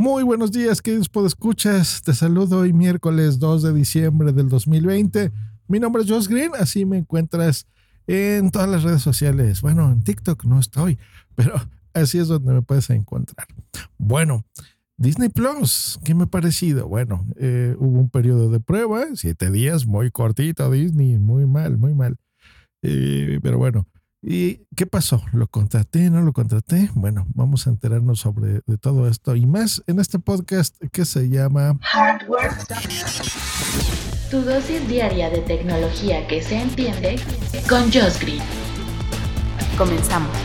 Muy buenos días, queridos escuchas. Te saludo hoy miércoles 2 de diciembre del 2020. Mi nombre es Josh Green, así me encuentras en todas las redes sociales. Bueno, en TikTok no estoy, pero así es donde me puedes encontrar. Bueno, Disney Plus, ¿qué me ha parecido? Bueno, eh, hubo un periodo de prueba, siete días, muy cortito Disney, muy mal, muy mal. Eh, pero bueno, ¿Y qué pasó? ¿Lo contraté? ¿No lo contraté? Bueno, vamos a enterarnos sobre de todo esto y más en este podcast que se llama Hardware. Tu dosis diaria de tecnología que se entiende con Josh Green. Comenzamos.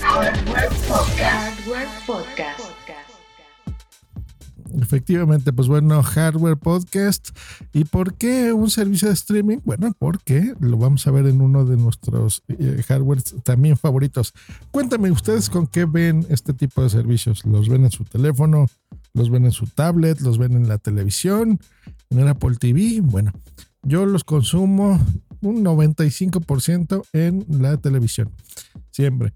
Hardware Podcast. Hardware Podcast. Efectivamente, pues bueno, Hardware Podcast. ¿Y por qué un servicio de streaming? Bueno, porque lo vamos a ver en uno de nuestros eh, hardwares también favoritos. Cuéntame ustedes con qué ven este tipo de servicios. ¿Los ven en su teléfono? ¿Los ven en su tablet? ¿Los ven en la televisión? ¿En el Apple TV? Bueno, yo los consumo un 95% en la televisión. Siempre.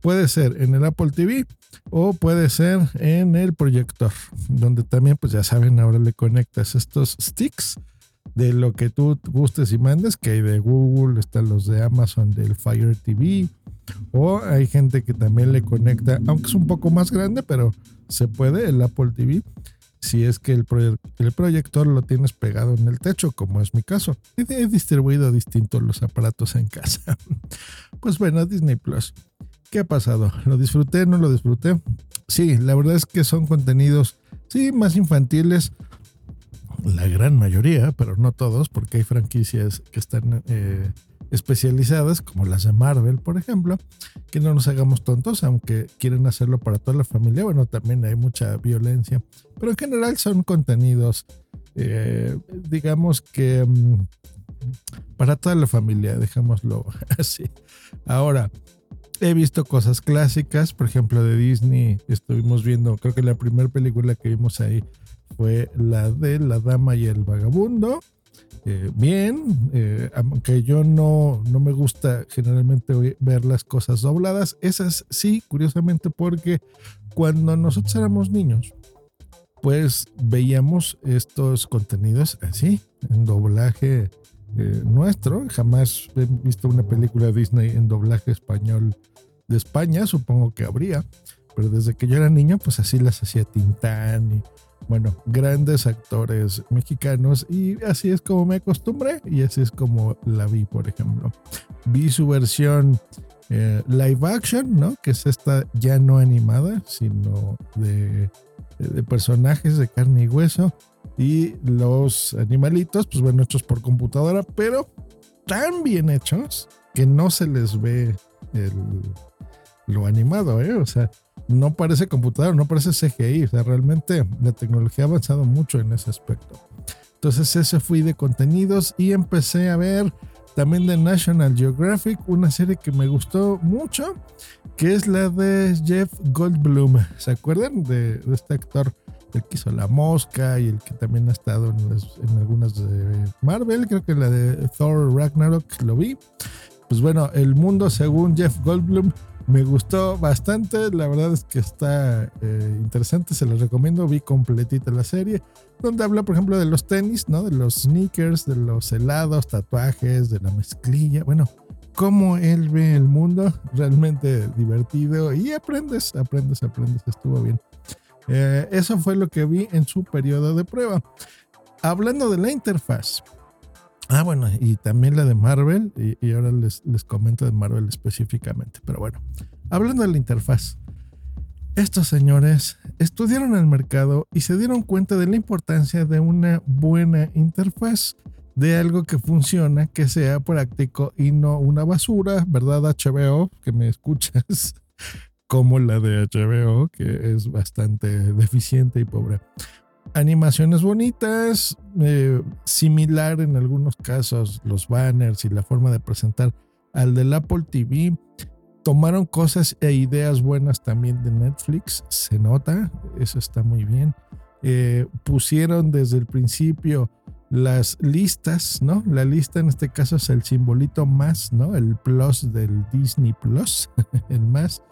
Puede ser en el Apple TV o puede ser en el proyector, donde también, pues ya saben, ahora le conectas estos sticks de lo que tú gustes y mandes, que hay de Google, están los de Amazon del Fire TV, o hay gente que también le conecta, aunque es un poco más grande, pero se puede el Apple TV si es que el, proyector lo tienes pegado en el techo, como es mi caso. He distribuido distintos los aparatos en casa. Pues bueno, Disney Plus. ¿Qué ha pasado? ¿Lo disfruté? ¿No lo disfruté? Sí, la verdad es que son contenidos, sí, más infantiles, la gran mayoría, pero no todos, porque hay franquicias que están eh, especializadas, como las de Marvel, por ejemplo, que no nos hagamos tontos, aunque quieren hacerlo para toda la familia. Bueno, también hay mucha violencia, pero en general son contenidos, eh, digamos que mm, para toda la familia, dejémoslo así. Ahora, he visto cosas clásicas, por ejemplo, de Disney. Estuvimos viendo, creo que la primera película que vimos ahí fue la de La Dama y el Vagabundo. Eh, bien, eh, aunque yo no, no me gusta generalmente ver las cosas dobladas, esas sí, curiosamente, porque cuando nosotros éramos niños, pues veíamos estos contenidos así, en doblaje eh, nuestro. Jamás he visto una película de Disney en doblaje español de España, supongo que habría, pero desde que yo era niño, pues así las hacía Tintán y bueno, grandes actores mexicanos y así es como me acostumbré y así es como la vi, por ejemplo. Vi su versión eh, live action, ¿no? Que es esta ya no animada, sino de, de personajes de carne y hueso y los animalitos, pues bueno, hechos por computadora, pero tan bien hechos que no se les ve el, lo animado, ¿eh? O sea, no parece computadora, no parece CGI, o sea, realmente la tecnología ha avanzado mucho en ese aspecto. Entonces ese fui de contenidos y empecé a ver también de National Geographic, una serie que me gustó mucho, que es la de Jeff Goldblum. ¿Se acuerdan de, este actor? El que hizo La Mosca y el que también ha estado en, algunas de Marvel, creo que la de Thor Ragnarok lo vi. Pues bueno, el mundo según Jeff Goldblum me gustó bastante, la verdad es que está eh, interesante, se los recomiendo, vi completita la serie, donde habla por ejemplo de los tenis, ¿no? De los sneakers, de los helados, tatuajes, de la mezclilla, bueno, cómo él ve el mundo, realmente divertido y aprendes, aprendes, aprendes, estuvo bien. Eh, eso fue lo que vi en su periodo de prueba. Hablando de la interfaz, Ah, bueno, y también la de Marvel, y, ahora les, les, comento de Marvel específicamente. Pero bueno, hablando de la interfaz, estos señores estudiaron el mercado y se dieron cuenta de la importancia de una buena interfaz, de algo que funciona, que sea práctico y no una basura, ¿verdad HBO? Que me escuchas. Como la de HBO, que es bastante deficiente y pobre. Animaciones bonitas, eh, similar en algunos casos los banners y la forma de presentar al del Apple TV. Tomaron cosas e ideas buenas también de Netflix, se nota, eso está muy bien. Eh, pusieron desde el principio las listas, ¿no? La lista en este caso es el simbolito más, ¿no? El plus del Disney Plus, el más.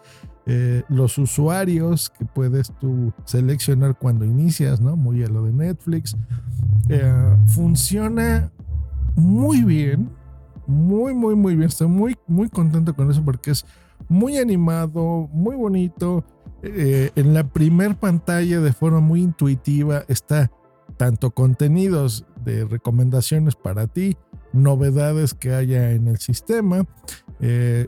Eh, los usuarios que puedes tú seleccionar cuando inicias, ¿no? Muy a lo de Netflix. Eh, funciona muy bien, muy, muy, muy bien. Estoy muy, muy contento con eso porque es muy animado, muy bonito. Eh, en la primer pantalla de forma muy intuitiva está tanto contenidos de recomendaciones para ti, novedades que haya en el sistema,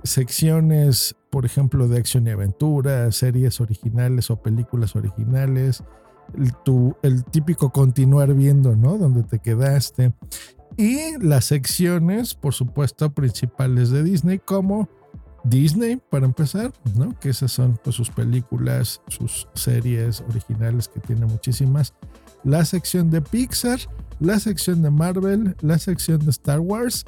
secciones, por ejemplo, de acción y aventura, series originales o películas originales, el, el típico continuar viendo, ¿no? Donde te quedaste. Y las secciones, por supuesto, principales de Disney, como Disney, para empezar, ¿no? Que esas son pues, sus películas, sus series originales, que tiene muchísimas. La sección de Pixar, la sección de Marvel, la sección de Star Wars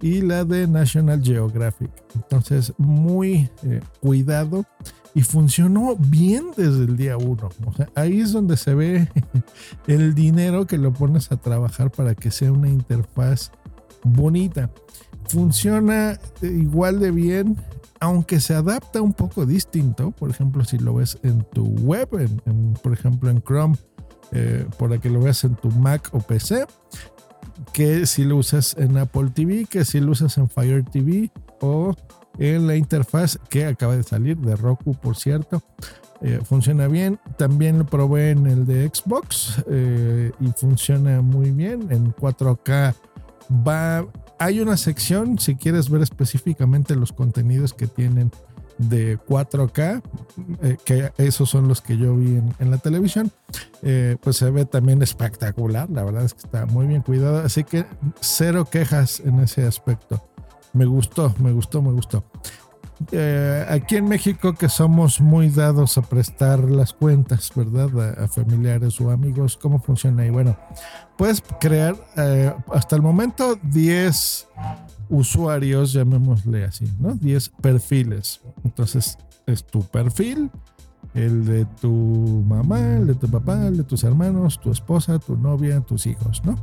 y la de National Geographic. Entonces, muy eh, cuidado y funcionó bien desde el día uno. O sea, ahí es donde se ve el dinero que lo pones a trabajar para que sea una interfaz bonita. Funciona igual de bien aunque se adapta un poco distinto, por ejemplo, si lo ves en tu web, en, por ejemplo en Chrome, eh, por que lo veas en tu Mac o PC, que si lo usas en Apple TV, que si lo usas en Fire TV o en la interfaz que acaba de salir de Roku, por cierto. Eh, funciona bien. También lo probé en el de Xbox eh, y funciona muy bien. En 4K va hay una sección, si quieres ver específicamente los contenidos que tienen de 4K, eh, que esos son los que yo vi en, la televisión, eh, pues se ve también espectacular, la verdad es que está muy bien cuidado, así que cero quejas en ese aspecto. Me gustó, me gustó, me gustó. Eh, aquí en México que somos muy dados a prestar las cuentas, ¿verdad? A, familiares o amigos, ¿cómo funciona ahí? Bueno, puedes crear eh, hasta el momento 10 usuarios, llamémosle así, ¿no? 10 perfiles. Entonces, es tu perfil, el de tu mamá, el de tu papá, el de tus hermanos, tu esposa, tu novia, tus hijos, ¿no?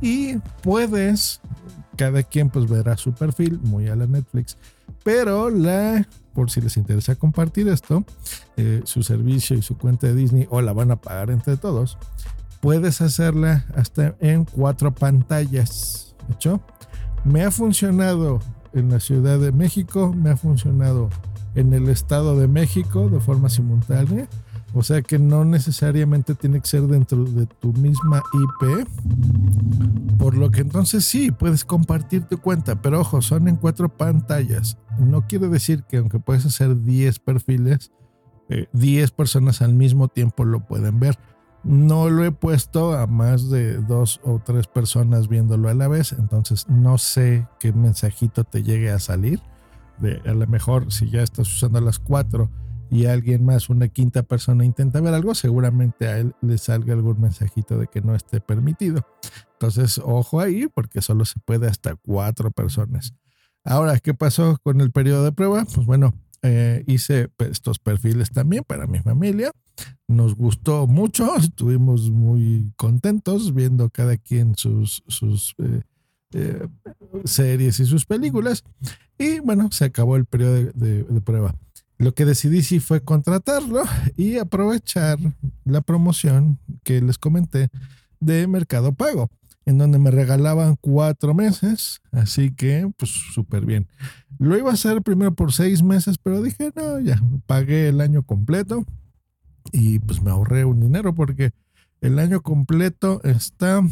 Y puedes, cada quien pues verá su perfil, muy a la Netflix pero la, por si les interesa compartir esto, eh, su servicio y su cuenta de Disney o la van a pagar entre todos, puedes hacerla hasta en cuatro pantallas. ¿Hecho? Me ha funcionado en la Ciudad de México, me ha funcionado en el Estado de México de forma simultánea. O sea que no necesariamente tiene que ser dentro de tu misma IP. Por lo que entonces sí, puedes compartir tu cuenta. Pero ojo, son en cuatro pantallas no quiere decir que aunque puedes hacer 10 perfiles, 10 eh, personas al mismo tiempo lo pueden ver. No lo he puesto a más de dos o tres personas viéndolo a la vez, entonces no sé qué mensajito te llegue a salir. De, a lo mejor si ya estás usando las cuatro y alguien más, una quinta persona intenta ver algo, seguramente a él le salga algún mensajito de que no esté permitido. Entonces, ojo ahí, porque solo se puede hasta cuatro personas. Ahora, ¿qué pasó con el periodo de prueba? Pues bueno, eh, hice estos perfiles también para mi familia. Nos gustó mucho, estuvimos muy contentos viendo cada quien sus, eh, eh, series y sus películas. Y bueno, se acabó el periodo de prueba. Lo que decidí sí fue contratarlo y aprovechar la promoción que les comenté de Mercado Pago en donde me regalaban cuatro meses, así que pues súper bien. Lo iba a hacer primero por seis meses, pero dije, no, ya, pagué el año completo y pues me ahorré un dinero porque el año completo está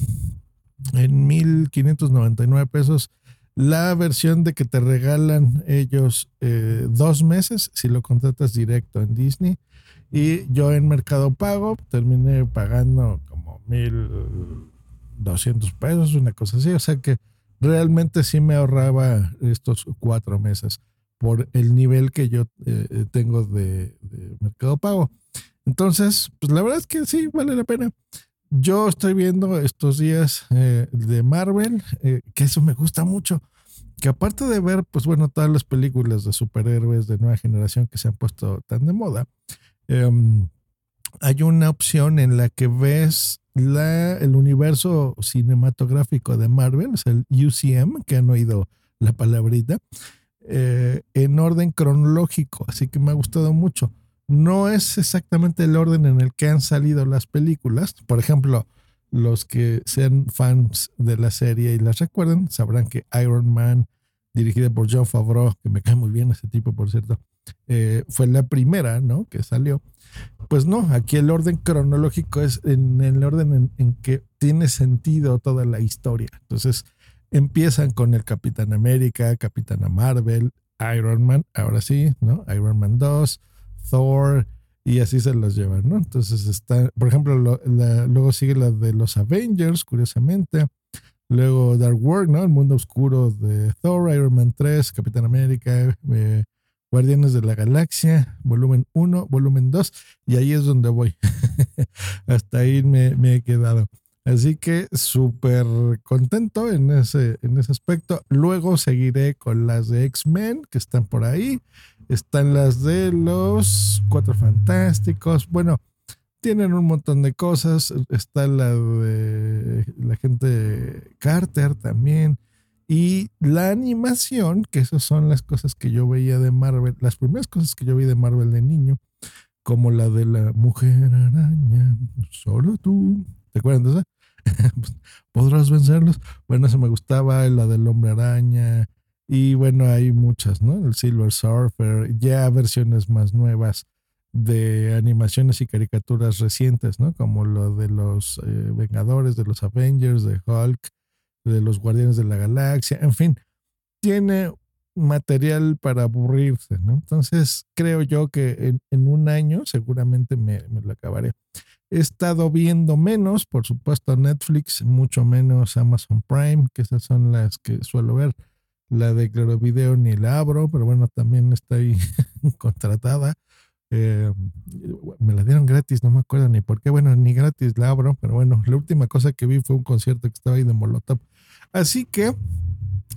en 1599 pesos. La versión de que te regalan ellos eh, dos meses si lo contratas directo en Disney. Y yo en Mercado Pago terminé pagando como mil 200 pesos, una cosa así. O sea que realmente sí me ahorraba estos cuatro meses. por el nivel que yo eh, tengo de, mercado pago. Entonces, pues la verdad es que sí, vale la pena. Yo estoy viendo estos días eh, de Marvel, eh, que eso me gusta mucho. Que aparte de ver, pues bueno, todas las películas de superhéroes de nueva generación que se han puesto tan de moda, em, hay una opción en la que ves la, el universo cinematográfico de Marvel, es el UCM, que han oído la palabrita, eh, en orden cronológico, así que me ha gustado mucho. No es exactamente el orden en el que han salido las películas. Por ejemplo, los que sean fans de la serie y las recuerden, sabrán que Iron Man, dirigida por John Favreau, que me cae muy bien ese tipo, por cierto, eh, fue la primera, ¿no? Que salió. Pues no, aquí el orden cronológico es en el orden en, que tiene sentido toda la historia. Entonces empiezan con el Capitán América, Capitana Marvel, Iron Man, ahora sí, ¿no? Iron Man 2, Thor, y así se los llevan, ¿no? Entonces está, por ejemplo, luego sigue la de los Avengers, curiosamente. Luego Dark World, ¿no? El mundo oscuro de Thor, Iron Man 3, Capitán América, eh, Guardianes de la Galaxia, volumen 1, volumen 2, y ahí es donde voy. Hasta ahí me, he quedado. Así que súper contento en ese, en ese aspecto. Luego seguiré con las de X-Men que están por ahí. Están las de los Cuatro Fantásticos. Bueno, tienen un montón de cosas. Está la de la gente Carter también. Y la animación, que esas son las cosas que yo veía de Marvel, las primeras cosas que yo vi de Marvel de niño, como la de la mujer araña, solo tú. ¿Te acuerdas esa? ¿Podrás vencerlos? Bueno, eso me gustaba, la del hombre araña. Y bueno, hay muchas, ¿no? El Silver Surfer, ya versiones más nuevas de animaciones y caricaturas recientes, ¿no? Como lo de los eh, Vengadores, de los Avengers, de Hulk, de los Guardianes de la Galaxia, en fin, tiene material para aburrirse, ¿no? Entonces, creo yo que en, un año seguramente me, lo acabaré. He estado viendo menos, por supuesto, Netflix, mucho menos Amazon Prime, que esas son las que suelo ver. La de Claro Video ni la abro, pero bueno, también está ahí contratada. Eh, me la dieron gratis, no me acuerdo ni por qué. Bueno, ni gratis la abro, pero bueno, la última cosa que vi fue un concierto que estaba ahí de Molotov. Así que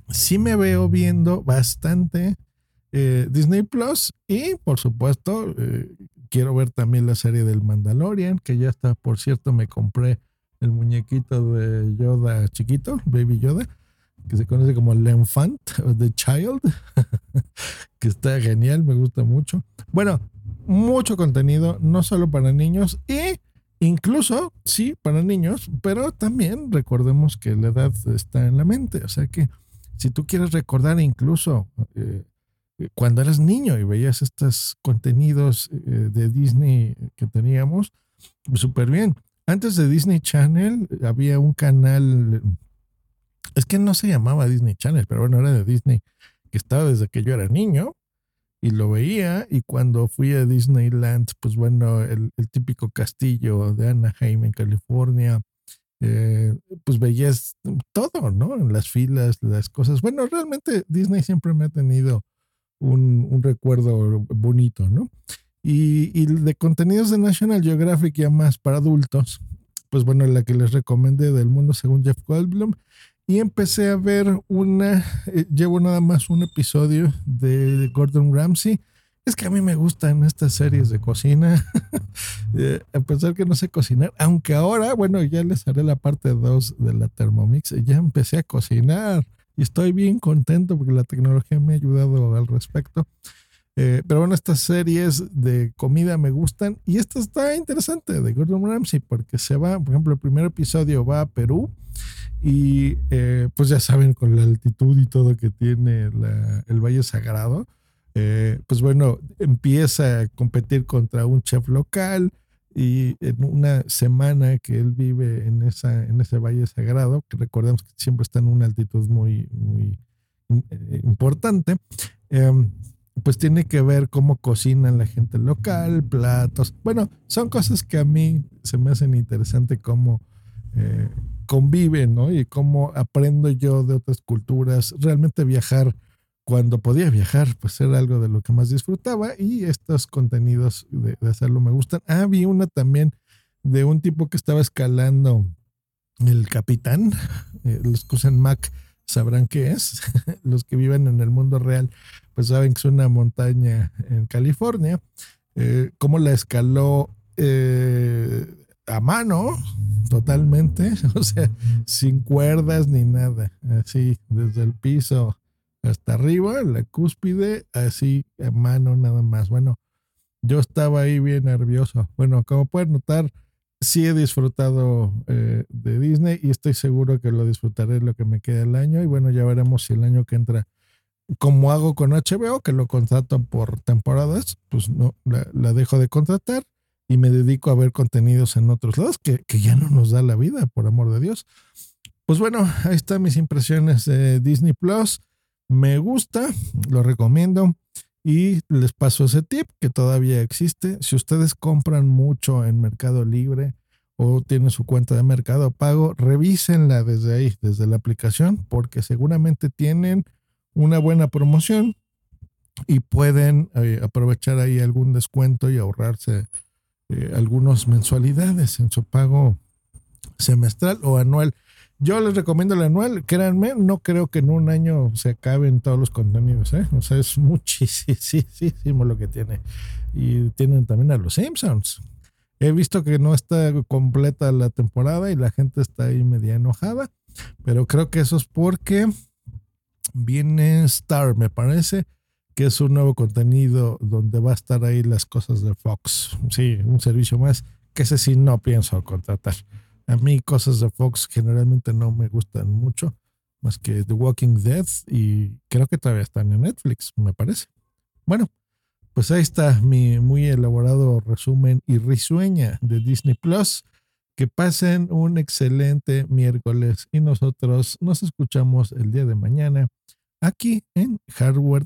sí me veo viendo bastante eh, Disney Plus y por supuesto eh, quiero ver también la serie del Mandalorian, que ya está, por cierto, me compré el muñequito de Yoda chiquito, Baby Yoda, que se conoce como el Enfant, The Child, que está genial, me gusta mucho. Bueno, mucho contenido, no solo para niños y incluso, sí, para niños, pero también recordemos que la edad está en la mente. O sea que si tú quieres recordar incluso eh, cuando eras niño y veías estos contenidos eh, de Disney que teníamos, súper bien. Antes de Disney Channel había un canal, es que no se llamaba Disney Channel, pero bueno, era de Disney, que estaba desde que yo era niño y lo veía y cuando fui a Disneyland, pues bueno, el, típico castillo de Anaheim en California, eh, pues veías todo, ¿no? En las filas, las cosas. Bueno, realmente Disney siempre me ha tenido un, recuerdo bonito, ¿no? Y, y, de contenidos de National Geographic ya más para adultos, pues bueno, la que les recomendé del mundo según Jeff Goldblum y empecé a ver una, eh, llevo nada más un episodio de Gordon Ramsay. Es que a mí me gustan estas series de cocina, eh, a pesar que no sé cocinar, aunque ahora, bueno, ya les haré la parte 2 de la Thermomix, ya empecé a cocinar y estoy bien contento porque la tecnología me ha ayudado al respecto. Eh, pero bueno, estas series de comida me gustan y esta está interesante de Gordon Ramsay porque se va, por ejemplo, el primer episodio va a Perú y eh, pues ya saben, con la altitud y todo que tiene el Valle Sagrado, eh, pues bueno, empieza a competir contra un chef local y en una semana que él vive en, esa, en ese Valle Sagrado, que recordemos que siempre está en una altitud muy, muy eh, importante, em, pues tiene que ver cómo cocinan la gente local, platos. Bueno, son cosas que a mí se me hacen interesante cómo conviven, ¿no? Y cómo aprendo yo de otras culturas, realmente viajar cuando podía viajar, pues era algo de lo que más disfrutaba y estos contenidos de, hacerlo me gustan. Ah, vi una también de un tipo que estaba escalando el capitán, eh, los que usan Mac sabrán qué es, los que viven en el mundo real pues saben que es una montaña en California, eh, cómo la escaló eh, a mano totalmente, o sea, sin cuerdas ni nada, así desde el piso hasta arriba, la cúspide, así a mano nada más. Bueno, yo estaba ahí bien nervioso. Bueno, como pueden notar, sí he disfrutado eh, de Disney y estoy seguro que lo disfrutaré lo que me queda el año y bueno, ya veremos si el año que entra como hago con HBO, que lo contrato por temporadas, pues no, la dejo de contratar y me dedico a ver contenidos en otros lados que, ya no nos da la vida, por amor de Dios. Pues bueno, ahí están mis impresiones de Disney Plus. Me gusta, lo recomiendo y les paso ese tip que todavía existe. Si ustedes compran mucho en Mercado Libre o tienen su cuenta de Mercado Pago, revísenla desde ahí, desde la aplicación, porque seguramente tienen una buena promoción y pueden eh, aprovechar ahí algún descuento y ahorrarse eh, algunas mensualidades en su pago semestral o anual. Yo les recomiendo el anual, créanme, no creo que en un año se acaben todos los contenidos, ¿eh? O sea, es muchísimo lo que tiene. Y tienen también a los Simpsons. He visto que no está completa la temporada y la gente está ahí media enojada, pero creo que eso es porque viene Star, me parece, que es un nuevo contenido donde va a estar ahí las cosas de Fox. Sí, un servicio más que ese sí no pienso contratar. A mí cosas de Fox generalmente no me gustan mucho, más que The Walking Dead y creo que todavía están en Netflix, me parece. Bueno, pues ahí está mi muy elaborado resumen y risueña de Disney Plus. Que pasen un excelente miércoles y nosotros nos escuchamos el día de mañana aquí en Hardware